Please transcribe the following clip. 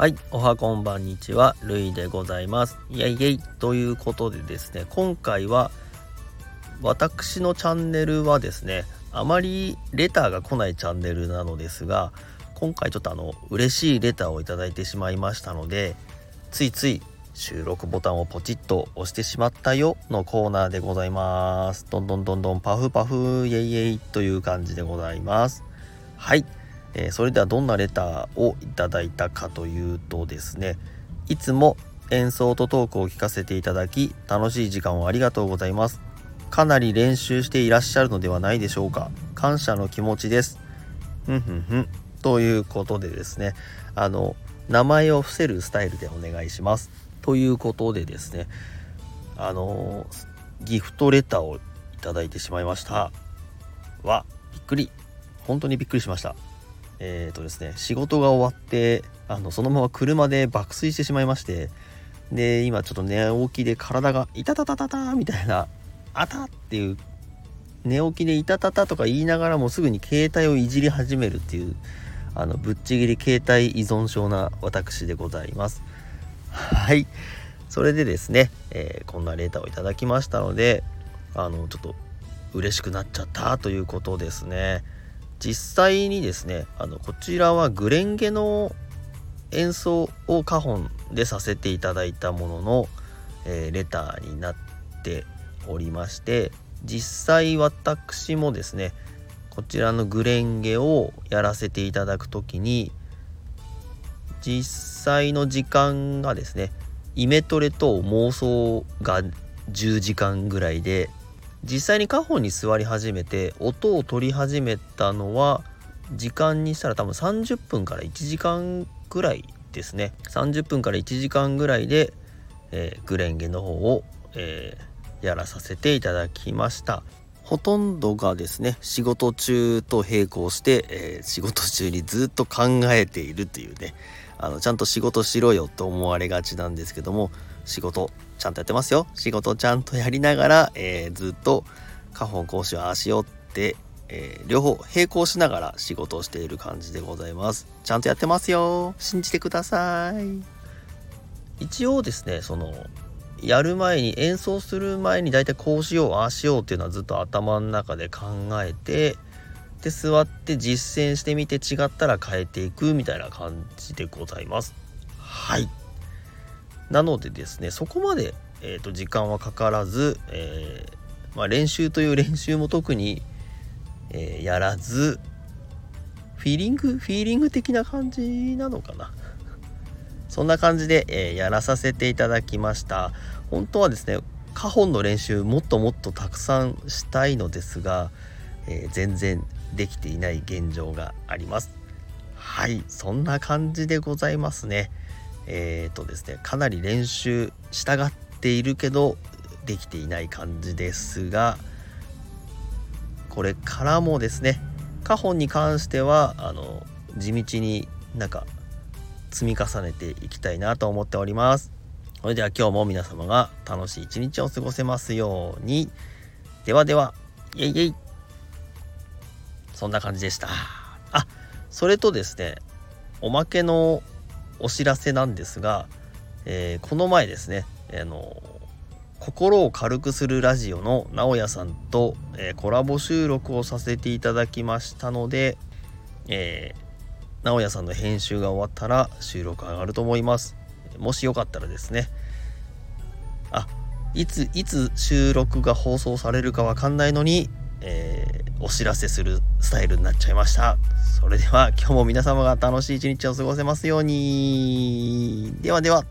はい、おはこんばんにちは、るいでございます。イエイイエイということでですね、今回は私のチャンネルはですね、あまりレターが来ないチャンネルなのですが、今回ちょっとあの嬉しいレターをいただいてしまいましたので、ついつい収録ボタンをポチッと押してしまったよのコーナーでございます。どんどんどんどんパフパフイエイイエイという感じでございます。はい。えー、それではどんなレターをいただいたかというとですねいつも演奏とトークを聞かせていただき楽しい時間をありがとうございますかなり練習していらっしゃるのではないでしょうか感謝の気持ちですふんふんふんということでですねあの名前を伏せるスタイルでお願いしますということでですねあのギフトレターをいただいてしまいました。わびっくり。本当にびっくりしました。えっ、ー、とですね仕事が終わってあのそのまま車で爆睡してしまいましてで今ちょっと寝起きで体が「いたたたたた」みたいな「あた」っていう寝起きで「いたたた」とか言いながらもすぐに携帯をいじり始めるっていうあのぶっちぎり携帯依存症な私でございます。はい。それでですね、えー、こんなレーターをいただきましたのであのちょっと嬉しくなっちゃったということですね。実際にですねあのこちらはグレンゲの演奏をカホンでさせていただいたものの、えー、レターになっておりまして実際私もですねこちらのグレンゲをやらせていただく時に実際の時間がですねイメトレと妄想が10時間ぐらいで実際にカホに座り始めて音を取り始めたのは時間にしたら多分30分から1時間ぐらいですね。30分から1時間ぐらいで、えー、グレンゲの方を、えー、やらさせていただきました。ほとんどがですね仕事中と並行して、えー、仕事中にずっと考えているというねあのちゃんと仕事しろよと思われがちなんですけども仕事ちゃんとやってますよ。仕事ちゃんとやりながら、えー、ずっと花本講師をあしよって、えー、両方並行しながら仕事をしている感じでございます。ちゃんとやってますよ。信じてください。一応ですねそのやる前に演奏する前に大体こうしようああしようっていうのはずっと頭の中で考えてで座って実践してみて違ったら変えていくみたいな感じでございます。はい。なのでですねそこまで、えーと、時間はかからず、えー、まあ、練習という練習も特に、えー、やらずフィーリングフィーリング的な感じなのかな。そんな感じで、えー、やらさせていただきました。本当はですねカホンの練習もっともっとたくさんしたいのですが、え全然できていない現状があります。はいそんな感じでございますね。えっ、ー、とですねかなり練習したがっているけどできていない感じですがこれからもですねカホンに関してはあの地道になんか積み重ねていきたいなと思っております。それでは今日も皆様が楽しい一日を過ごせますように。ではではイエイイエイ。そんな感じでした。あそれとですねおまけのお知らせなんですが、えー、この前ですね、あの心を軽くするラジオの直哉さんと、えー、コラボ収録をさせていただきましたので、えー、直哉さんの編集が終わったら収録上がると思います。もしよかったらですねあいついつ収録が放送されるかわかんないのに、お知らせするスタイルになっちゃいましたそれでは今日も皆様が楽しい一日を過ごせますように。ではでは。